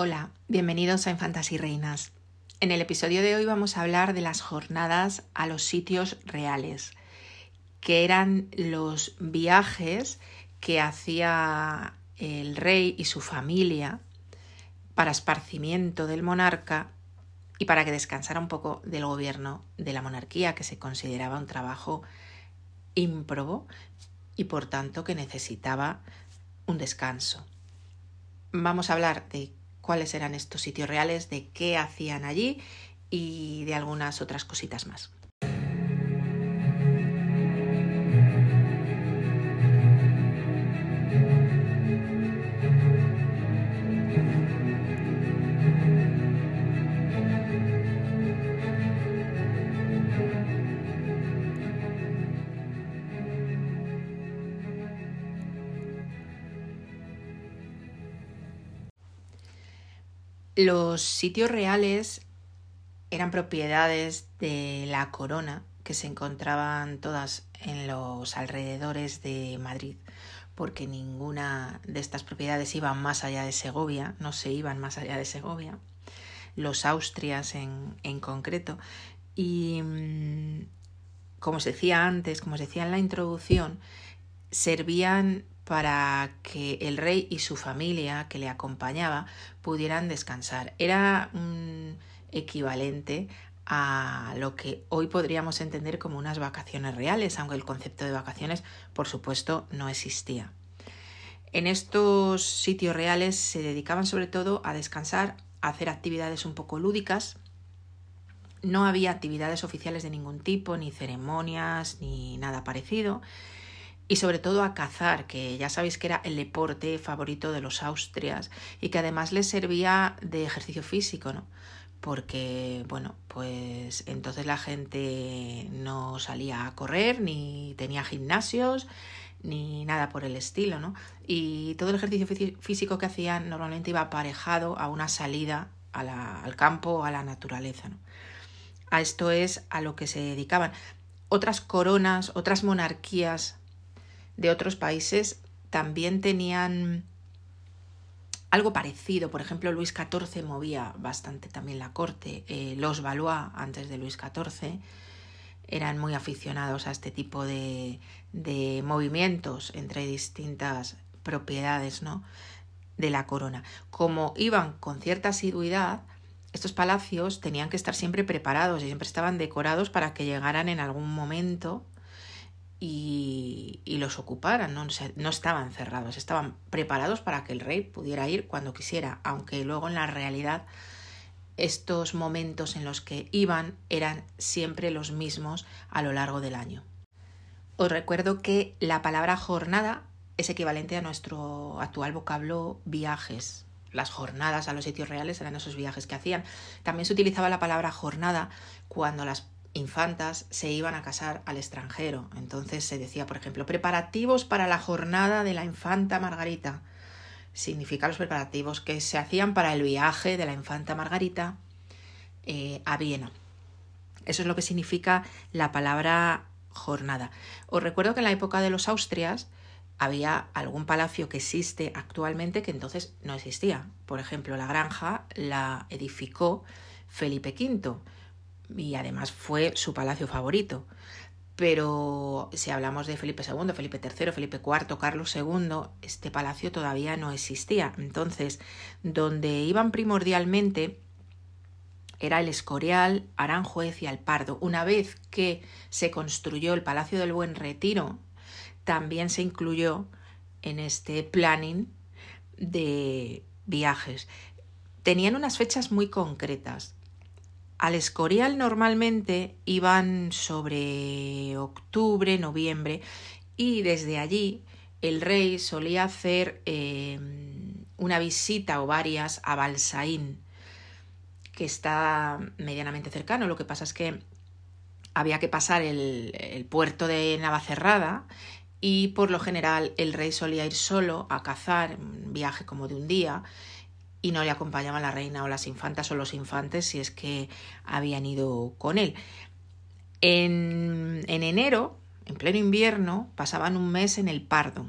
Hola, bienvenidos a Infantas y Reinas. En el episodio de hoy vamos a hablar de las jornadas a los sitios reales, que eran los viajes que hacía el rey y su familia para esparcimiento del monarca y para que descansara un poco del gobierno de la monarquía, que se consideraba un trabajo ímprobo y por tanto que necesitaba un descanso. Vamos a hablar de cuáles eran estos sitios reales, de qué hacían allí y de algunas otras cositas más. Los sitios reales eran propiedades de la corona que se encontraban todas en los alrededores de Madrid, porque ninguna de estas propiedades iba más allá de Segovia, no se iban más allá de Segovia, los Austrias en, en concreto. Y mm, como se decía antes, como se decía en la introducción, servían para que el rey y su familia que le acompañaba pudieran descansar. Era un equivalente a lo que hoy podríamos entender como unas vacaciones reales, aunque el concepto de vacaciones, por supuesto, no existía. En estos sitios reales se dedicaban sobre todo a descansar, a hacer actividades un poco lúdicas. No había actividades oficiales de ningún tipo, ni ceremonias, ni nada parecido y sobre todo a cazar, que ya sabéis que era el deporte favorito de los austrias y que además les servía de ejercicio físico, ¿no? Porque, bueno, pues entonces la gente no salía a correr, ni tenía gimnasios, ni nada por el estilo, ¿no? Y todo el ejercicio físico que hacían normalmente iba aparejado a una salida al campo a la naturaleza, ¿no? A esto es a lo que se dedicaban. Otras coronas, otras monarquías de otros países también tenían algo parecido. Por ejemplo, Luis XIV movía bastante también la corte. Eh, los Valois, antes de Luis XIV, eran muy aficionados a este tipo de, de movimientos entre distintas propiedades ¿no? de la corona. Como iban con cierta asiduidad, estos palacios tenían que estar siempre preparados y siempre estaban decorados para que llegaran en algún momento y, los ocuparan, ¿no? no estaban cerrados, estaban preparados para que el rey pudiera ir cuando quisiera, aunque luego en la realidad estos momentos en los que iban eran siempre los mismos a lo largo del año. Os recuerdo que la palabra jornada es equivalente a nuestro actual vocablo viajes. Las jornadas a los sitios reales eran esos viajes que hacían. También se utilizaba la palabra jornada cuando las infantas se iban a casar al extranjero. Entonces se decía, por ejemplo, preparativos para la jornada de la infanta Margarita. Significa los preparativos que se hacían para el viaje de la infanta Margarita eh, a Viena. Eso es lo que significa la palabra jornada. Os recuerdo que en la época de los Austrias había algún palacio que existe actualmente que entonces no existía. Por ejemplo, la granja la edificó Felipe V y además fue su palacio favorito. Pero si hablamos de Felipe II, Felipe III, Felipe IV, Carlos II, este palacio todavía no existía. Entonces, donde iban primordialmente era el Escorial, Aranjuez y Alpardo. Una vez que se construyó el Palacio del Buen Retiro, también se incluyó en este planning de viajes. Tenían unas fechas muy concretas. Al Escorial normalmente iban sobre octubre, noviembre y desde allí el rey solía hacer em, una visita o varias a Balsaín, que está medianamente cercano. Lo que pasa es que había que pasar el, el puerto de Navacerrada y por lo general el rey solía ir solo a cazar, un viaje como de un día, y no le acompañaba la reina o las infantas o los infantes si es que habían ido con él. En, en enero, en pleno invierno, pasaban un mes en el Pardo.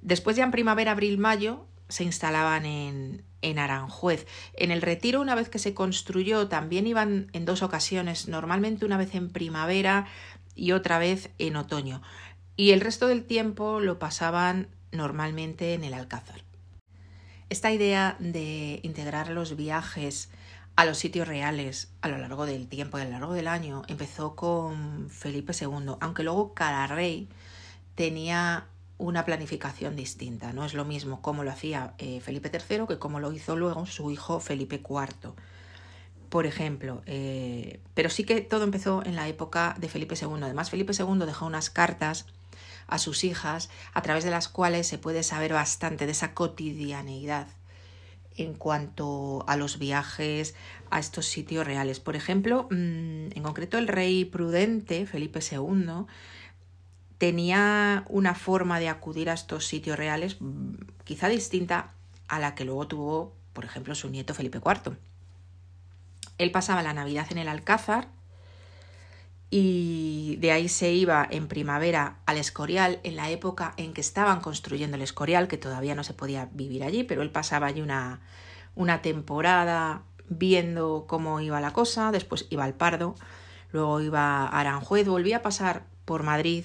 Después ya en primavera, abril, mayo, se instalaban en, en Aranjuez. En el retiro, una vez que se construyó, también iban en dos ocasiones, normalmente una vez en primavera y otra vez en otoño. Y el resto del tiempo lo pasaban normalmente en el Alcázar. Esta idea de integrar los viajes a los sitios reales a lo largo del tiempo a lo largo del año empezó con Felipe II, aunque luego cada rey tenía una planificación distinta. No es lo mismo cómo lo hacía eh, Felipe III que cómo lo hizo luego su hijo Felipe IV. Por ejemplo, eh, pero sí que todo empezó en la época de Felipe II. Además, Felipe II dejó unas cartas a sus hijas a través de las cuales se puede saber bastante de esa cotidianeidad en cuanto a los viajes a estos sitios reales. Por ejemplo, mm, en concreto el rey prudente, Felipe II, tenía una forma de acudir a estos sitios reales mm, quizá distinta a la que luego tuvo, por ejemplo, su nieto Felipe IV. Él pasaba la Navidad en el Alcázar y de ahí se iba en primavera al Escorial, en la época en que estaban construyendo el Escorial, que todavía no se podía vivir allí, pero él pasaba allí una, una temporada viendo cómo iba la cosa, después iba al Pardo, luego iba a Aranjuez, volvía a pasar por Madrid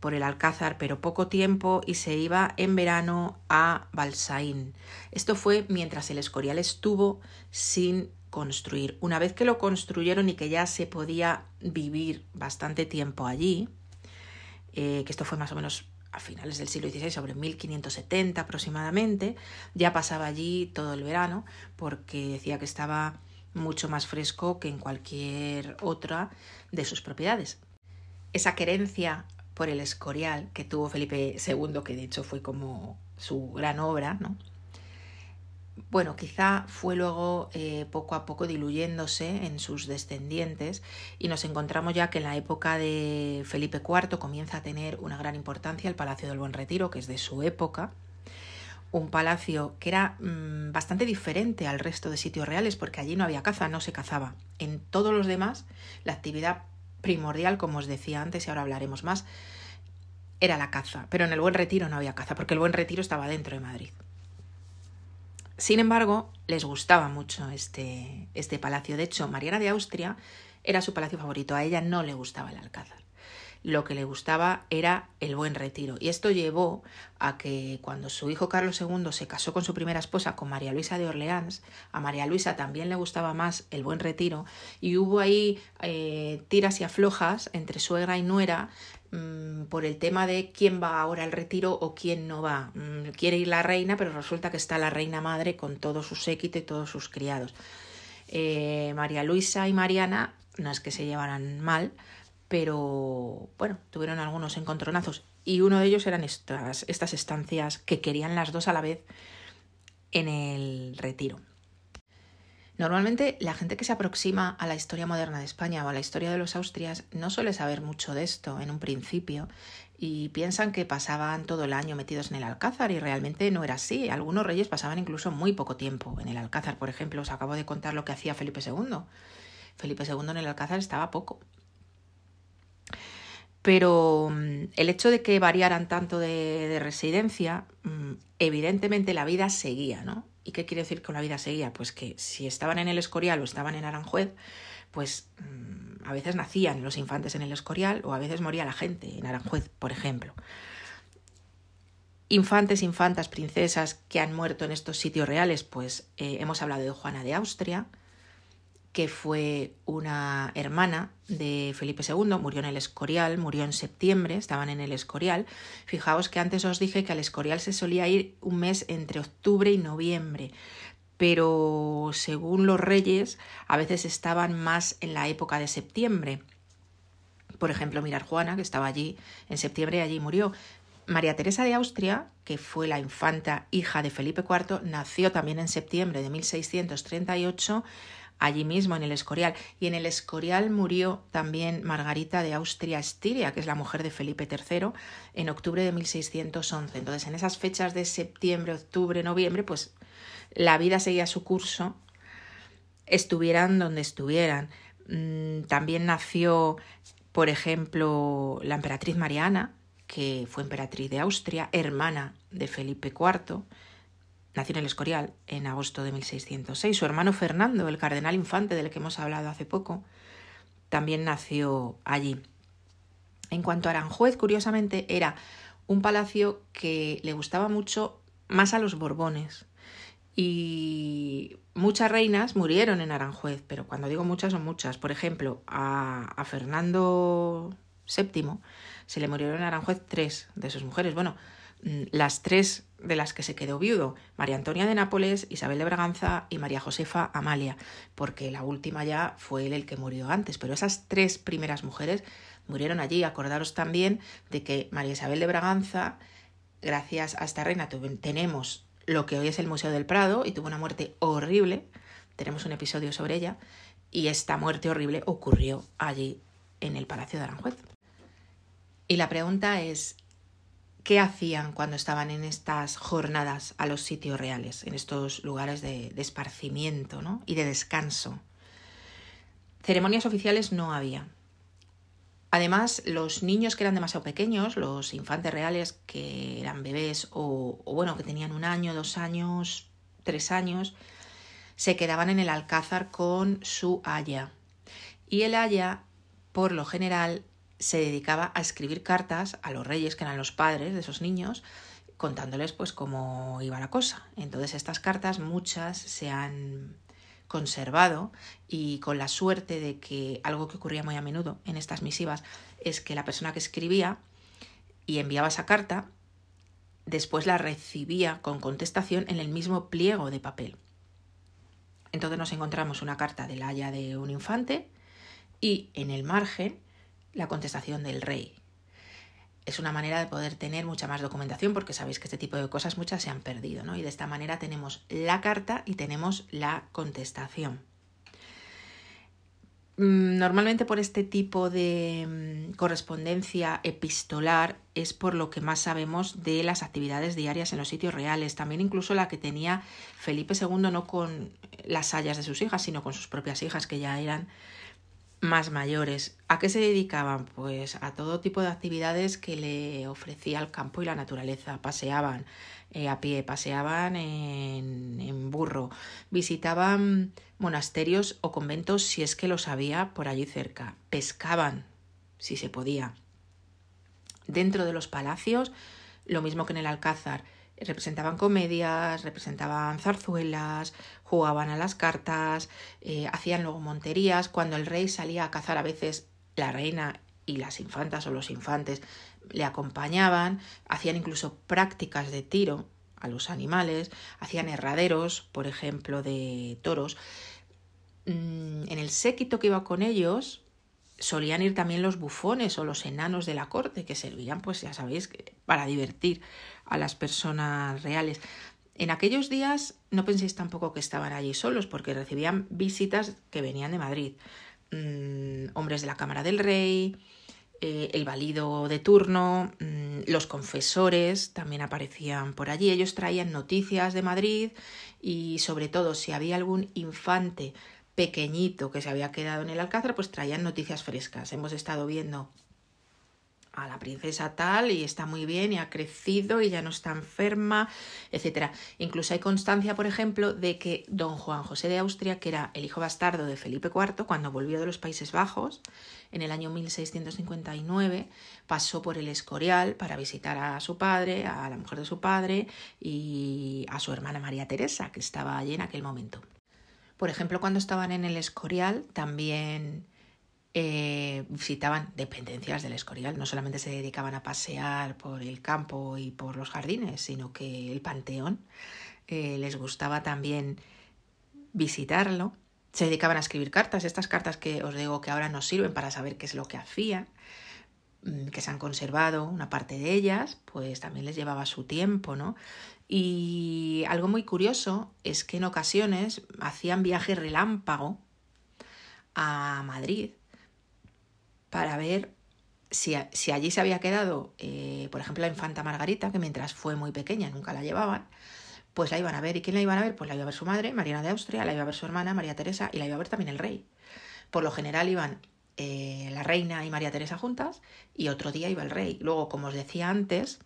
por el Alcázar, pero poco tiempo, y se iba en verano a Balsaín. Esto fue mientras el Escorial estuvo sin construir. Una vez que lo construyeron y que ya se podía vivir bastante tiempo allí, eh, que esto fue más o menos a finales del siglo XVI, sobre 1570 aproximadamente, ya pasaba allí todo el verano porque decía que estaba mucho más fresco que en cualquier otra de sus propiedades. Esa querencia por el Escorial que tuvo Felipe II, que de hecho fue como su gran obra, ¿no? Bueno, quizá fue luego eh, poco a poco diluyéndose en sus descendientes y nos encontramos ya que en la época de Felipe IV comienza a tener una gran importancia el Palacio del Buen Retiro, que es de su época, un palacio que era mm, bastante diferente al resto de sitios reales porque allí no había caza, no se cazaba. En todos los demás la actividad primordial, como os decía antes y ahora hablaremos más, era la caza, pero en el Buen Retiro no había caza, porque el Buen Retiro estaba dentro de Madrid. Sin embargo, les gustaba mucho este, este palacio. De hecho, Mariana de Austria era su palacio favorito. A ella no le gustaba el Alcázar. Lo que le gustaba era el buen retiro. Y esto llevó a que cuando su hijo Carlos II se casó con su primera esposa, con María Luisa de Orleans, a María Luisa también le gustaba más el buen retiro. Y hubo ahí eh, tiras y aflojas entre suegra y nuera Mm, por el tema de quién va ahora al retiro o quién no va. Mm, quiere ir la reina, pero resulta que está la reina madre con todo su séquito y todos sus criados. Eh, María Luisa y Mariana no es que se llevaran mal, pero bueno, tuvieron algunos encontronazos y uno de ellos eran estas, estas estancias que querían las dos a la vez en el retiro. Normalmente la gente que se aproxima a la historia moderna de España o a la historia de los Austrias no suele saber mucho de esto en un principio y piensan que pasaban todo el año metidos en el Alcázar y realmente no era así. Algunos reyes pasaban incluso muy poco tiempo en el Alcázar. Por ejemplo, os acabo de contar lo que hacía Felipe II. Felipe II en el Alcázar estaba poco. Pero mm, el hecho de que variaran tanto de, residencia, mm, evidentemente la vida seguía, ¿no? ¿Y qué quiere decir que la vida seguía? Pues que si estaban en el Escorial o estaban en Aranjuez, pues mm, a veces nacían los infantes en el Escorial o a veces moría la gente en Aranjuez, por ejemplo. Infantes, infantas, princesas que han muerto en estos sitios reales, pues eh, hemos hablado de Juana de Austria, que fue una hermana de Felipe II, murió en el Escorial, murió en septiembre, estaban en el Escorial. Fijaos que antes os dije que al Escorial se solía ir un mes entre octubre y noviembre, pero según los reyes a veces estaban más en la época de septiembre. Por ejemplo, mirar Juana, que estaba allí en septiembre y allí murió. María Teresa de Austria, que fue la infanta hija de Felipe IV, nació también en septiembre de 1638 allí mismo en el Escorial. Y en el Escorial murió también Margarita de Austria-Estiria, que es la mujer de Felipe III, en octubre de 1611. Entonces, en esas fechas de septiembre, octubre, noviembre, pues la vida seguía su curso, estuvieran donde estuvieran. Mm, también nació, por ejemplo, la emperatriz Mariana, que fue emperatriz de Austria, hermana de Felipe IV, nació en el Escorial en agosto de 1606. Su hermano Fernando, el cardenal infante del que hemos hablado hace poco, también nació allí. En cuanto a Aranjuez, curiosamente, era un palacio que le gustaba mucho más a los Borbones. Y muchas reinas murieron en Aranjuez, pero cuando digo muchas son muchas. Por ejemplo, a, a Fernando VII se le murieron en Aranjuez tres de sus mujeres. Bueno, mm, las tres de las que se quedó viudo, María Antonia de Nápoles, Isabel de Braganza y María Josefa Amalia, porque la última ya fue él el que murió antes, pero esas tres primeras mujeres murieron allí. Acordaros también de que María Isabel de Braganza, gracias a esta reina, tenemos lo que hoy es el Museo del Prado y tuvo una muerte horrible, tenemos un episodio sobre ella, y esta muerte horrible ocurrió allí en el Palacio de Aranjuez. Y la pregunta es, ¿qué hacían cuando estaban en estas jornadas a los sitios reales, en estos lugares de, esparcimiento y de descanso? Ceremonias oficiales no había. Además, los niños que eran demasiado pequeños, los infantes reales que eran bebés o, o, bueno, que tenían un año, dos años, tres años, se quedaban en el alcázar con su haya. Y el haya, por lo general, se dedicaba a escribir cartas a los reyes, que eran los padres de esos niños, contándoles pues cómo iba la cosa. Entonces estas cartas muchas se han conservado y con la suerte de que algo que ocurría muy a menudo en estas misivas es que la persona que escribía y enviaba esa carta después la recibía con contestación en el mismo pliego de papel. Entonces nos encontramos una carta del haya de un infante y en el margen la contestación del rey. Es una manera de poder tener mucha más documentación porque sabéis que este tipo de cosas muchas se han perdido, ¿no? Y de esta manera tenemos la carta y tenemos la contestación. Mm, normalmente por este tipo de mm, correspondencia epistolar es por lo que más sabemos de las actividades diarias en los sitios reales, también incluso la que tenía Felipe II no con las hayas de sus hijas, sino con sus propias hijas que ya eran más mayores. ¿A qué se dedicaban? Pues a todo tipo de actividades que le ofrecía el campo y la naturaleza. Paseaban eh, a pie, paseaban en, en, burro, visitaban monasterios o conventos si es que los había por allí cerca, pescaban si se podía. Dentro de los palacios, lo mismo que en el Alcázar, representaban comedias, representaban zarzuelas, jugaban a las cartas, eh, hacían luego monterías. Cuando el rey salía a cazar, a veces la reina y las infantas o los infantes le acompañaban, hacían incluso prácticas de tiro a los animales, hacían herraderos, por ejemplo, de toros. Mm, en el séquito que iba con ellos, solían ir también los bufones o los enanos de la corte, que servían, pues ya sabéis, para divertir a las personas reales. En aquellos días no penséis tampoco que estaban allí solos, porque recibían visitas que venían de Madrid. Mm, hombres de la Cámara del Rey, eh, el valido de turno, mm, los confesores también aparecían por allí. Ellos traían noticias de Madrid y sobre todo si había algún infante pequeñito que se había quedado en el Alcázar, pues traían noticias frescas. Hemos estado viendo a la princesa tal y está muy bien y ha crecido y ya no está enferma, etcétera. Incluso hay constancia, por ejemplo, de que don Juan José de Austria, que era el hijo bastardo de Felipe IV, cuando volvió de los Países Bajos en el año 1659, pasó por el Escorial para visitar a su padre, a la mujer de su padre y a su hermana María Teresa, que estaba allí en aquel momento. Por ejemplo, cuando estaban en el Escorial también eh, visitaban dependencias del Escorial. No solamente se dedicaban a pasear por el campo y por los jardines, sino que el Panteón eh, les gustaba también visitarlo. Se dedicaban a escribir cartas, estas cartas que os digo que ahora nos sirven para saber qué es lo que hacían, que se han conservado una parte de ellas, pues también les llevaba su tiempo, ¿no? Y algo muy curioso es que en ocasiones hacían viaje relámpago a Madrid para ver si, si allí se había quedado, eh, por ejemplo, la infanta Margarita, que mientras fue muy pequeña nunca la llevaban, pues la iban a ver. ¿Y quién la iban a ver? Pues la iba a ver su madre, Mariana de Austria, la iba a ver su hermana, María Teresa, y la iba a ver también el rey. Por lo general iban eh, la reina y María Teresa juntas, y otro día iba el rey. Luego, como os decía antes,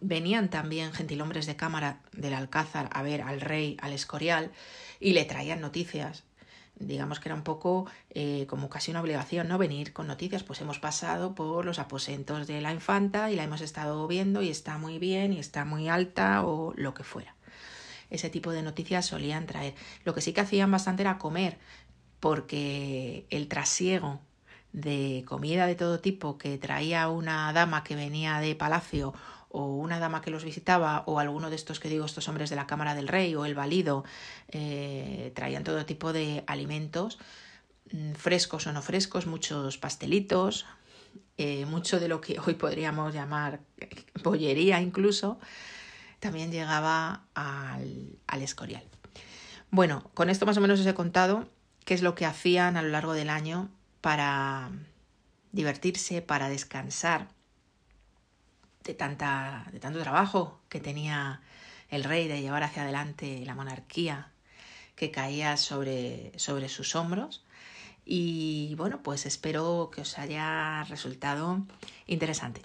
venían también gentilhombres de cámara del Alcázar a ver al rey, al Escorial, y le traían noticias. Digamos que era un poco eh, como casi una obligación, ¿no? Venir con noticias. Pues hemos pasado por los aposentos de la infanta y la hemos estado viendo y está muy bien y está muy alta o lo que fuera. Ese tipo de noticias solían traer. Lo que sí que hacían bastante era comer, porque el trasiego de comida de todo tipo que traía una dama que venía de palacio o una dama que los visitaba o alguno de estos que digo, estos hombres de la Cámara del Rey o el valido, eh, traían todo tipo de alimentos, mm, frescos o no frescos, muchos pastelitos, eh, mucho de lo que hoy podríamos llamar pollería incluso, también llegaba al, al Escorial. Bueno, con esto más o menos os he contado qué es lo que hacían a lo largo del año para divertirse, para descansar de, tanta, de tanto trabajo que tenía el rey de llevar hacia adelante la monarquía que caía sobre, sobre sus hombros. Y bueno, pues espero que os haya resultado interesante.